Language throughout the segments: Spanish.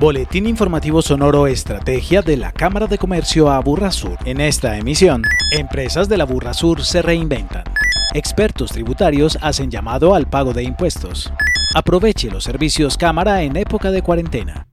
Boletín informativo sonoro Estrategia de la Cámara de Comercio Aburrasur. En esta emisión, empresas de la Aburrasur se reinventan. Expertos tributarios hacen llamado al pago de impuestos. Aproveche los servicios cámara en época de cuarentena.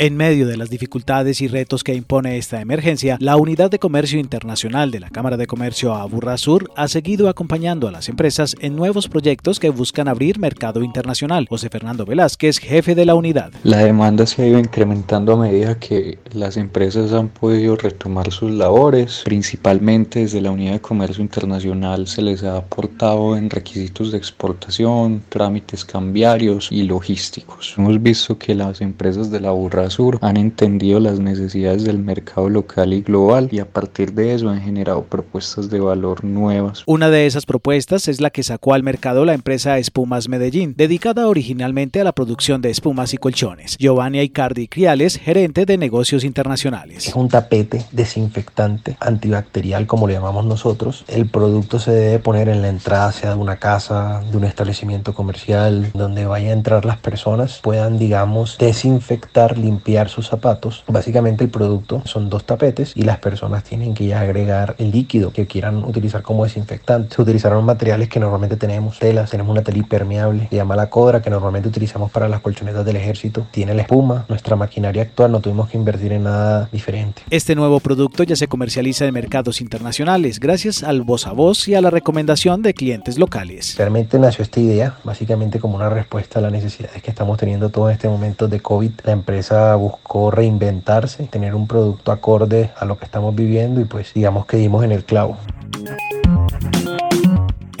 En medio de las dificultades y retos que impone esta emergencia, la Unidad de Comercio Internacional de la Cámara de Comercio Aburrasur ha seguido acompañando a las empresas en nuevos proyectos que buscan abrir mercado internacional. José Fernando Velázquez, jefe de la unidad. La demanda se ha ido incrementando a medida que las empresas han podido retomar sus labores. Principalmente desde la Unidad de Comercio Internacional se les ha aportado en requisitos de exportación, trámites cambiarios y logísticos. Hemos visto que las empresas de la Aburrasur Sur han entendido las necesidades del mercado local y global y a partir de eso han generado propuestas de valor nuevas. Una de esas propuestas es la que sacó al mercado la empresa Espumas Medellín, dedicada originalmente a la producción de espumas y colchones. Giovanni Icardi Criales, gerente de negocios internacionales. Es un tapete desinfectante antibacterial como le llamamos nosotros. El producto se debe poner en la entrada sea de una casa, de un establecimiento comercial, donde vayan a entrar las personas, puedan digamos desinfectar, limpiar limpiar sus zapatos. Básicamente el producto son dos tapetes y las personas tienen que agregar el líquido que quieran utilizar como desinfectante. Se utilizaron materiales que normalmente tenemos, telas, tenemos una tela impermeable, se llama la codra que normalmente utilizamos para las colchonetas del ejército, tiene la espuma, nuestra maquinaria actual no tuvimos que invertir en nada diferente. Este nuevo producto ya se comercializa en mercados internacionales gracias al voz a voz y a la recomendación de clientes locales. Realmente nació esta idea básicamente como una respuesta a las necesidades que estamos teniendo todo en este momento de COVID. La empresa buscó reinventarse, tener un producto acorde a lo que estamos viviendo y pues digamos que dimos en el clavo.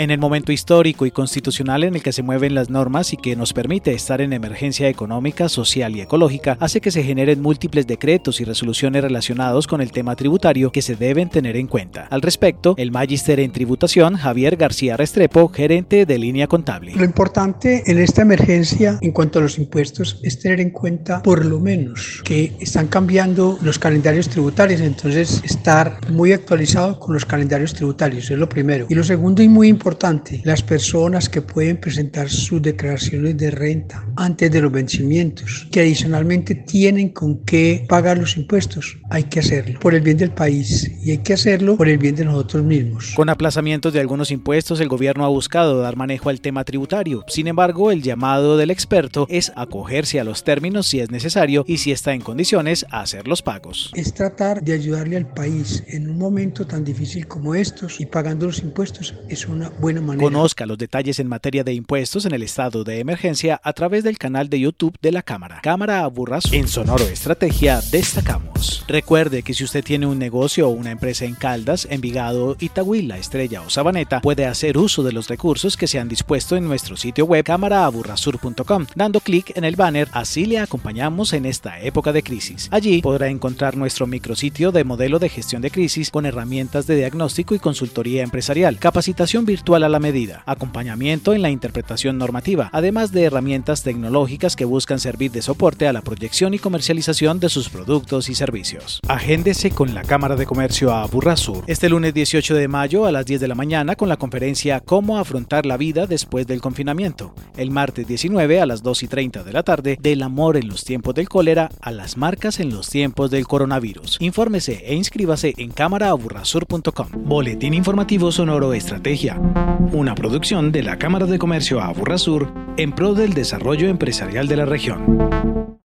En el momento histórico y constitucional en el que se mueven las normas y que nos permite estar en emergencia económica, social y ecológica, hace que se generen múltiples decretos y resoluciones relacionados con el tema tributario que se deben tener en cuenta. Al respecto, el Magister en Tributación, Javier García Restrepo, gerente de línea contable. Lo importante en esta emergencia en cuanto a los impuestos es tener en cuenta por lo menos que están cambiando los calendarios tributarios, entonces estar muy actualizado con los calendarios tributarios es lo primero. Y lo segundo y muy importante importante, las personas que pueden presentar sus declaraciones de renta antes de los vencimientos, que adicionalmente tienen con qué pagar los impuestos, hay que hacerlo por el bien del país y hay que hacerlo por el bien de nosotros mismos. Con aplazamientos de algunos impuestos, el gobierno ha buscado dar manejo al tema tributario. Sin embargo, el llamado del experto es acogerse a los términos si es necesario y si está en condiciones a hacer los pagos. Es tratar de ayudarle al país en un momento tan difícil como estos y pagando los impuestos es una buena manera. Conozca los detalles en materia de impuestos en el estado de emergencia a través del canal de YouTube de la Cámara. Cámara Aburras. En Sonoro Estrategia destacamos. Recuerde que si usted tiene un negocio o una empresa en Caldas, Envigado, Itagüí, La Estrella o Sabaneta, puede hacer uso de los recursos que se han dispuesto en nuestro sitio web cámaraaburrasur.com, dando clic en el banner Así le acompañamos en esta época de crisis. Allí podrá encontrar nuestro micrositio de modelo de gestión de crisis con herramientas de diagnóstico y consultoría empresarial, capacitación a la medida, acompañamiento en la interpretación normativa, además de herramientas tecnológicas que buscan servir de soporte a la proyección y comercialización de sus productos y servicios. Agéndese con la Cámara de Comercio a Burrasur este lunes 18 de mayo a las 10 de la mañana con la conferencia Cómo afrontar la vida después del confinamiento. El martes 19 a las 2 y 30 de la tarde, del amor en los tiempos del cólera a las marcas en los tiempos del coronavirus. Infórmese e inscríbase en cámaraaburrasur.com. Boletín informativo sonoro estrategia una producción de la Cámara de Comercio Aburrasur en pro del desarrollo empresarial de la región.